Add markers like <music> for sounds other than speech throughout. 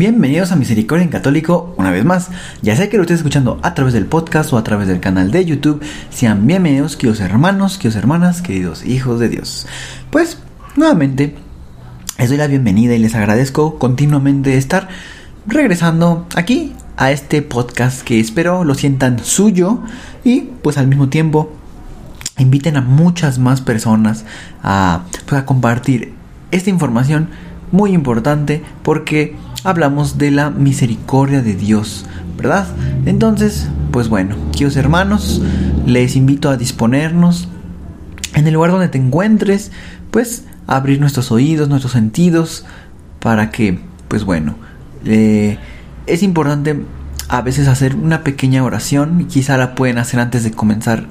Bienvenidos a Misericordia en Católico una vez más. Ya sea que lo estés escuchando a través del podcast o a través del canal de YouTube, sean bienvenidos, queridos hermanos, queridos hermanas, queridos hijos de Dios. Pues, nuevamente, les doy la bienvenida y les agradezco continuamente estar regresando aquí a este podcast que espero lo sientan suyo y pues al mismo tiempo inviten a muchas más personas a, pues, a compartir esta información muy importante porque hablamos de la misericordia de Dios, ¿verdad? Entonces, pues bueno, queridos hermanos, les invito a disponernos en el lugar donde te encuentres, pues abrir nuestros oídos, nuestros sentidos, para que, pues bueno, eh, es importante a veces hacer una pequeña oración, quizá la pueden hacer antes de comenzar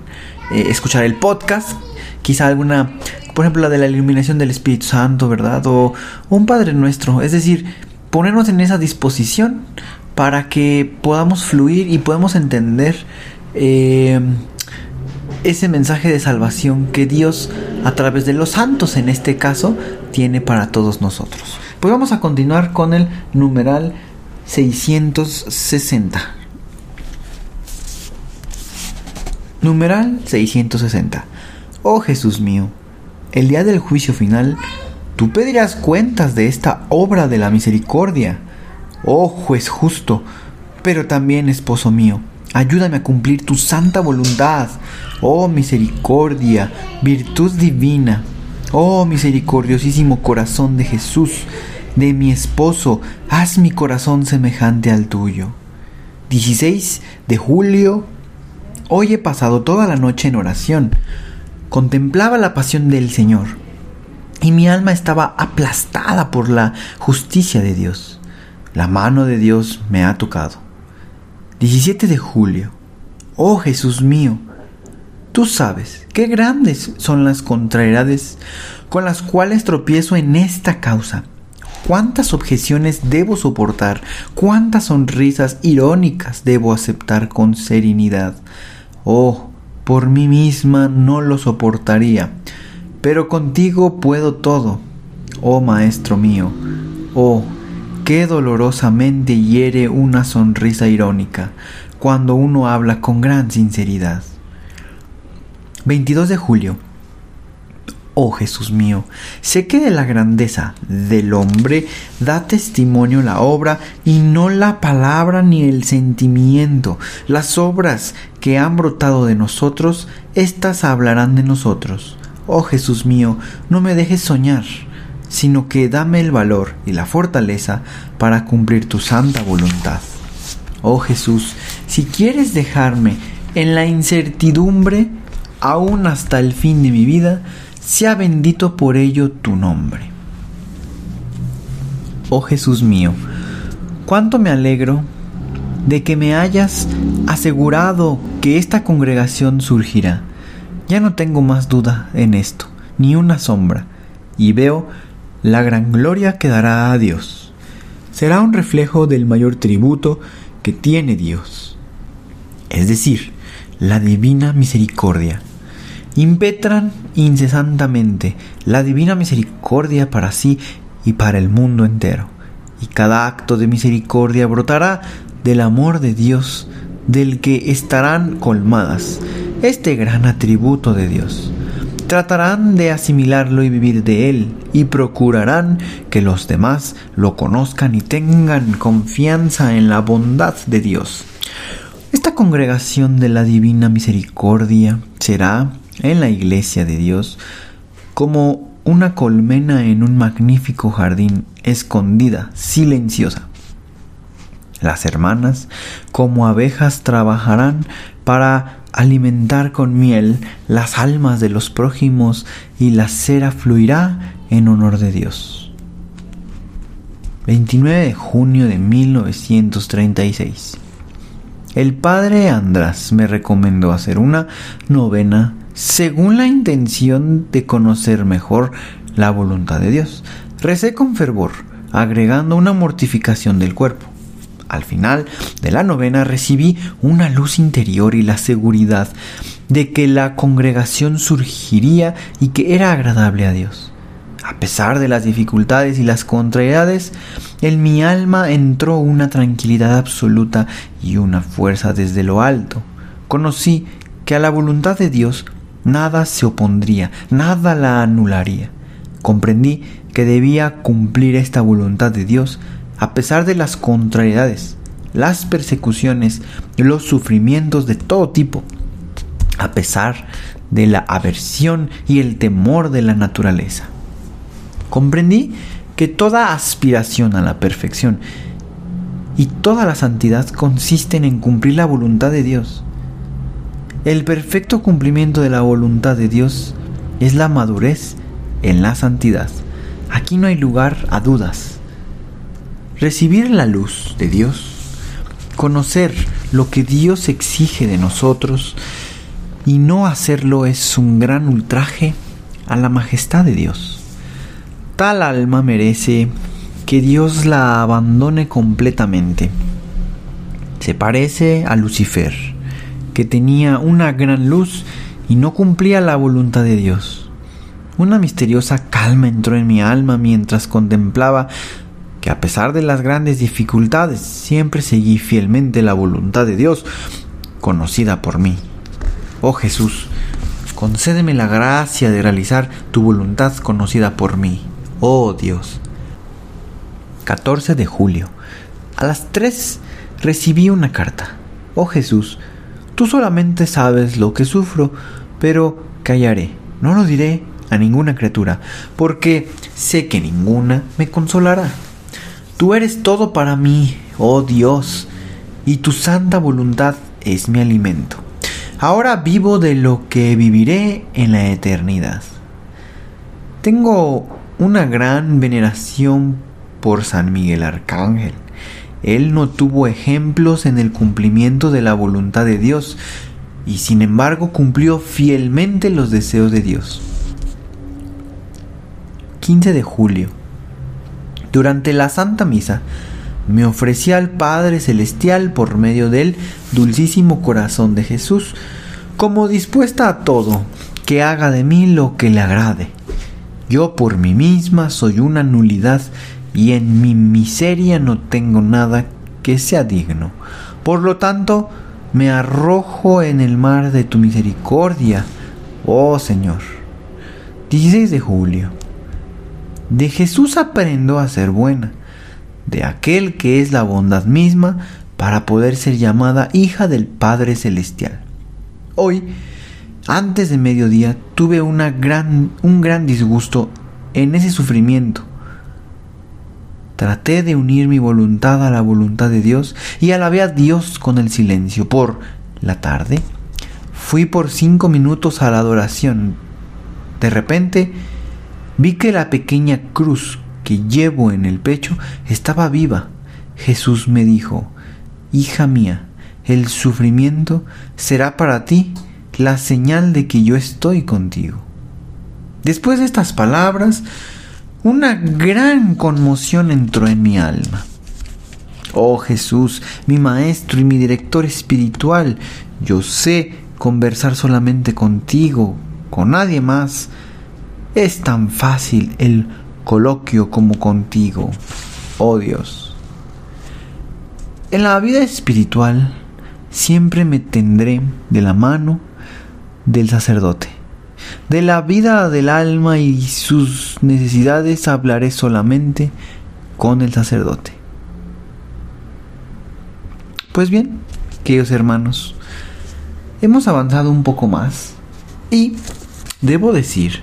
eh, escuchar el podcast, quizá alguna, por ejemplo, la de la iluminación del Espíritu Santo, ¿verdad? O, un Padre Nuestro, es decir, ponernos en esa disposición para que podamos fluir y podamos entender eh, ese mensaje de salvación que Dios a través de los santos en este caso tiene para todos nosotros. Pues vamos a continuar con el numeral 660. Numeral 660. Oh Jesús mío, el día del juicio final Tú pedirás cuentas de esta obra de la misericordia. Oh juez justo, pero también esposo mío, ayúdame a cumplir tu santa voluntad. Oh misericordia, virtud divina. Oh misericordiosísimo corazón de Jesús, de mi esposo, haz mi corazón semejante al tuyo. 16 de julio. Hoy he pasado toda la noche en oración. Contemplaba la pasión del Señor y mi alma estaba aplastada por la justicia de Dios. La mano de Dios me ha tocado. 17 de julio. Oh Jesús mío, tú sabes qué grandes son las contrariedades con las cuales tropiezo en esta causa. Cuántas objeciones debo soportar, cuántas sonrisas irónicas debo aceptar con serenidad. Oh, por mí misma no lo soportaría pero contigo puedo todo, oh Maestro mío. Oh, qué dolorosamente hiere una sonrisa irónica cuando uno habla con gran sinceridad. 22 de julio. Oh Jesús mío, sé que de la grandeza del hombre da testimonio la obra y no la palabra ni el sentimiento. Las obras que han brotado de nosotros, éstas hablarán de nosotros. Oh Jesús mío, no me dejes soñar, sino que dame el valor y la fortaleza para cumplir tu santa voluntad. Oh Jesús, si quieres dejarme en la incertidumbre, aún hasta el fin de mi vida, sea bendito por ello tu nombre. Oh Jesús mío, cuánto me alegro de que me hayas asegurado que esta congregación surgirá ya no tengo más duda en esto, ni una sombra, y veo la gran gloria que dará a Dios. Será un reflejo del mayor tributo que tiene Dios, es decir, la divina misericordia. Impetran incesantemente la divina misericordia para sí y para el mundo entero, y cada acto de misericordia brotará del amor de Dios, del que estarán colmadas este gran atributo de Dios. Tratarán de asimilarlo y vivir de él y procurarán que los demás lo conozcan y tengan confianza en la bondad de Dios. Esta congregación de la Divina Misericordia será en la iglesia de Dios como una colmena en un magnífico jardín escondida, silenciosa. Las hermanas, como abejas, trabajarán para alimentar con miel las almas de los prójimos y la cera fluirá en honor de Dios. 29 de junio de 1936. El padre András me recomendó hacer una novena según la intención de conocer mejor la voluntad de Dios. Recé con fervor, agregando una mortificación del cuerpo. Al final de la novena recibí una luz interior y la seguridad de que la congregación surgiría y que era agradable a Dios. A pesar de las dificultades y las contrariedades, en mi alma entró una tranquilidad absoluta y una fuerza desde lo alto. Conocí que a la voluntad de Dios nada se opondría, nada la anularía. Comprendí que debía cumplir esta voluntad de Dios a pesar de las contrariedades, las persecuciones, los sufrimientos de todo tipo, a pesar de la aversión y el temor de la naturaleza. Comprendí que toda aspiración a la perfección y toda la santidad consisten en cumplir la voluntad de Dios. El perfecto cumplimiento de la voluntad de Dios es la madurez en la santidad. Aquí no hay lugar a dudas. Recibir la luz de Dios, conocer lo que Dios exige de nosotros y no hacerlo es un gran ultraje a la majestad de Dios. Tal alma merece que Dios la abandone completamente. Se parece a Lucifer, que tenía una gran luz y no cumplía la voluntad de Dios. Una misteriosa calma entró en mi alma mientras contemplaba que a pesar de las grandes dificultades siempre seguí fielmente la voluntad de Dios, conocida por mí. Oh Jesús, concédeme la gracia de realizar tu voluntad conocida por mí. Oh Dios. 14 de julio. A las 3 recibí una carta. Oh Jesús, tú solamente sabes lo que sufro, pero callaré, no lo diré a ninguna criatura, porque sé que ninguna me consolará. Tú eres todo para mí, oh Dios, y tu santa voluntad es mi alimento. Ahora vivo de lo que viviré en la eternidad. Tengo una gran veneración por San Miguel Arcángel. Él no tuvo ejemplos en el cumplimiento de la voluntad de Dios, y sin embargo cumplió fielmente los deseos de Dios. 15 de julio. Durante la Santa Misa, me ofrecí al Padre Celestial por medio del dulcísimo corazón de Jesús, como dispuesta a todo, que haga de mí lo que le agrade. Yo por mí misma soy una nulidad y en mi miseria no tengo nada que sea digno. Por lo tanto, me arrojo en el mar de tu misericordia, oh Señor. 16 de julio. De Jesús aprendo a ser buena, de aquel que es la bondad misma para poder ser llamada hija del Padre Celestial. Hoy, antes de mediodía, tuve una gran, un gran disgusto en ese sufrimiento. Traté de unir mi voluntad a la voluntad de Dios y alabé a Dios con el silencio. Por la tarde, fui por cinco minutos a la adoración. De repente, Vi que la pequeña cruz que llevo en el pecho estaba viva. Jesús me dijo, Hija mía, el sufrimiento será para ti la señal de que yo estoy contigo. Después de estas palabras, una gran conmoción entró en mi alma. Oh Jesús, mi maestro y mi director espiritual, yo sé conversar solamente contigo, con nadie más. Es tan fácil el coloquio como contigo, oh Dios. En la vida espiritual siempre me tendré de la mano del sacerdote. De la vida del alma y sus necesidades hablaré solamente con el sacerdote. Pues bien, queridos hermanos, hemos avanzado un poco más y debo decir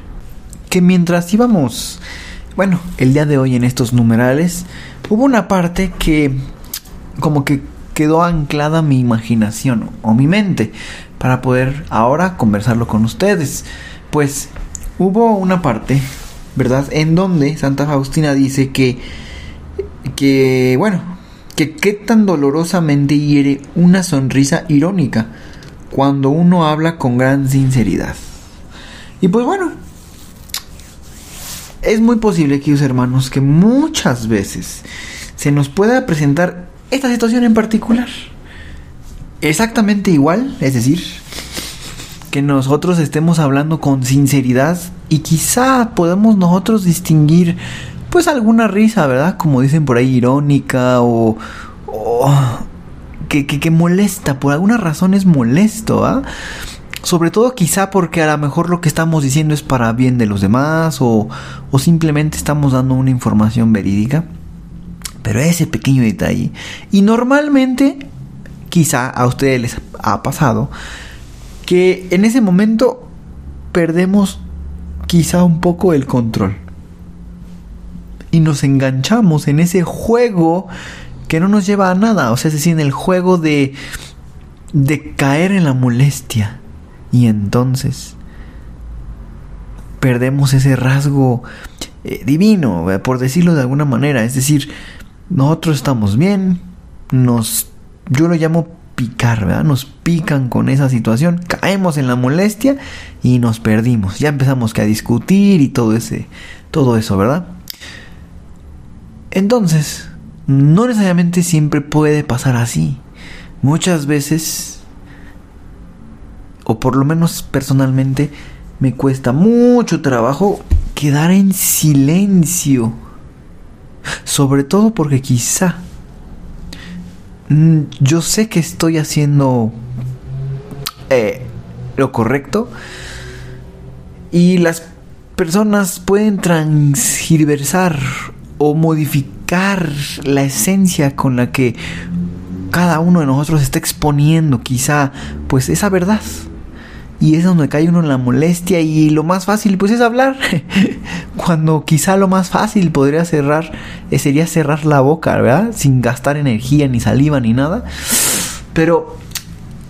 que mientras íbamos, bueno, el día de hoy en estos numerales, hubo una parte que como que quedó anclada mi imaginación o mi mente para poder ahora conversarlo con ustedes. Pues hubo una parte, ¿verdad? En donde Santa Faustina dice que que, bueno, que qué tan dolorosamente hiere una sonrisa irónica cuando uno habla con gran sinceridad. Y pues bueno, es muy posible, queridos hermanos, que muchas veces se nos pueda presentar esta situación en particular. Exactamente igual, es decir, que nosotros estemos hablando con sinceridad y quizá podemos nosotros distinguir pues alguna risa, ¿verdad? Como dicen por ahí, irónica o, que, que, molesta, por alguna razón es molesto, ¿ah? Sobre todo quizá porque a lo mejor lo que estamos diciendo es para bien de los demás o, o simplemente estamos dando una información verídica. Pero ese pequeño detalle. Y normalmente, quizá a ustedes les ha pasado, que en ese momento perdemos quizá un poco el control. Y nos enganchamos en ese juego que no nos lleva a nada. O sea, es decir, en el juego de, de caer en la molestia. Y entonces perdemos ese rasgo eh, divino, por decirlo de alguna manera. Es decir, nosotros estamos bien, nos, yo lo llamo picar, ¿verdad? Nos pican con esa situación, caemos en la molestia y nos perdimos. Ya empezamos que a discutir y todo ese, todo eso, ¿verdad? Entonces, no necesariamente siempre puede pasar así. Muchas veces, o por lo menos personalmente, me cuesta mucho trabajo quedar en silencio. Sobre todo porque quizá yo sé que estoy haciendo eh, lo correcto. Y las personas pueden transgiversar o modificar la esencia con la que cada uno de nosotros está exponiendo quizá pues esa verdad y es donde cae uno en la molestia y lo más fácil pues es hablar. <laughs> Cuando quizá lo más fácil podría cerrar eh, sería cerrar la boca verdad sin gastar energía ni saliva ni nada. Pero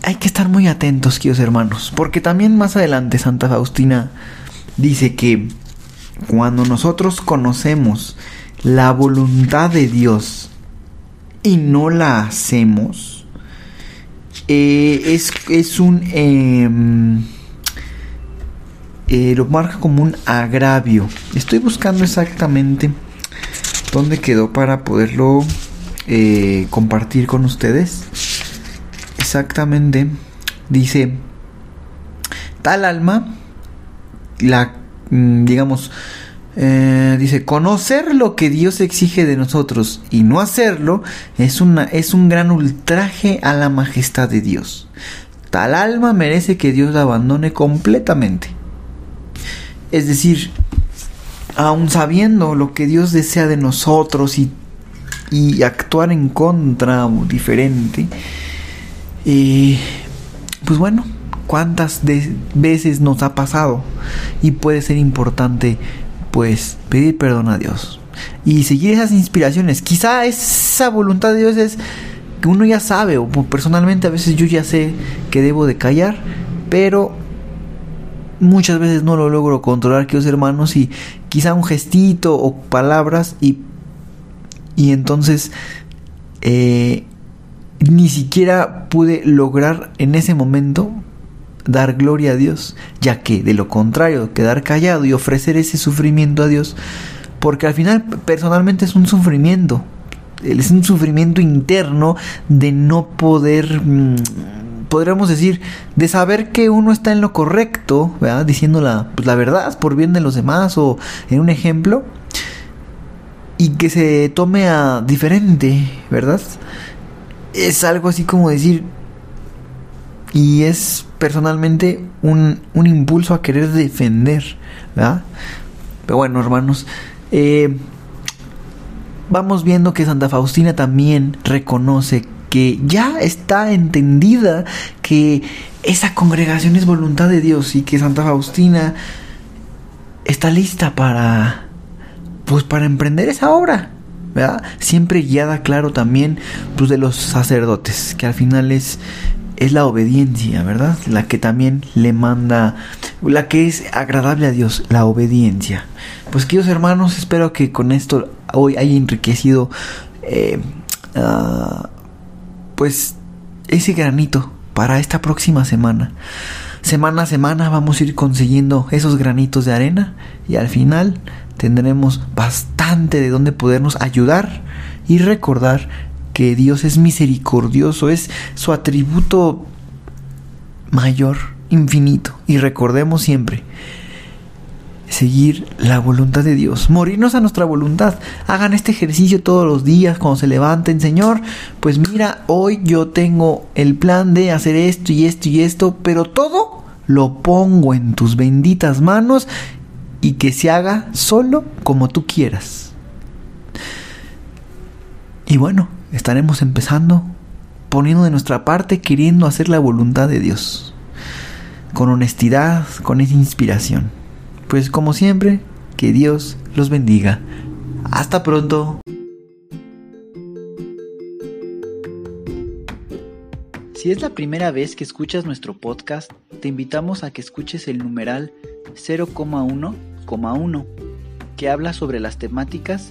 hay que estar muy atentos queridos hermanos porque también más adelante Santa Faustina dice que cuando nosotros conocemos la voluntad de Dios y no la hacemos eh, es, es, un... Em, eh, lo marca como un agravio. Estoy buscando exactamente dónde quedó para poderlo eh, compartir con ustedes. Exactamente. Dice, tal alma, la, mm, digamos, eh, dice, conocer lo que Dios exige de nosotros y no hacerlo es, una, es un gran ultraje a la majestad de Dios. Tal alma merece que Dios la abandone completamente. Es decir, aun sabiendo lo que Dios desea de nosotros y, y actuar en contra o diferente, eh, pues bueno, cuántas veces nos ha pasado y puede ser importante pues pedir perdón a Dios y seguir esas inspiraciones. Quizá esa voluntad de Dios es que uno ya sabe, o personalmente a veces yo ya sé que debo de callar, pero muchas veces no lo logro controlar, queridos hermanos, y quizá un gestito o palabras y, y entonces eh, ni siquiera pude lograr en ese momento dar gloria a Dios, ya que de lo contrario, quedar callado y ofrecer ese sufrimiento a Dios, porque al final personalmente es un sufrimiento, es un sufrimiento interno de no poder, mm, podríamos decir, de saber que uno está en lo correcto, ¿verdad? diciendo la, pues, la verdad por bien de los demás o en un ejemplo, y que se tome a diferente, ¿verdad? Es algo así como decir, y es personalmente un, impulso a querer defender, ¿verdad? Pero bueno, hermanos, eh, vamos viendo que Santa Faustina también reconoce que ya está entendida que esa congregación es voluntad de Dios y que Santa Faustina está lista para pues para emprender esa obra, ¿verdad? Siempre guiada, claro, también pues de los sacerdotes, que al final es es la obediencia, ¿verdad? La que también le manda, la que es agradable a Dios, la obediencia. Pues queridos hermanos, espero que con esto hoy haya enriquecido eh, ah, pues ese granito para esta próxima semana. Semana a semana vamos a ir consiguiendo esos granitos de arena y al final tendremos bastante de donde podernos ayudar y recordar que Dios es misericordioso, es su atributo mayor, infinito. Y recordemos siempre, seguir la voluntad de Dios, morirnos a nuestra voluntad. Hagan este ejercicio todos los días cuando se levanten, Señor, pues mira, hoy yo tengo el plan de hacer esto y esto y esto, pero todo lo pongo en tus benditas manos y que se haga solo como tú quieras. Y bueno, estaremos empezando poniendo de nuestra parte, queriendo hacer la voluntad de Dios, con honestidad, con esa inspiración. Pues como siempre, que Dios los bendiga. Hasta pronto. Si es la primera vez que escuchas nuestro podcast, te invitamos a que escuches el numeral 0,1,1, que habla sobre las temáticas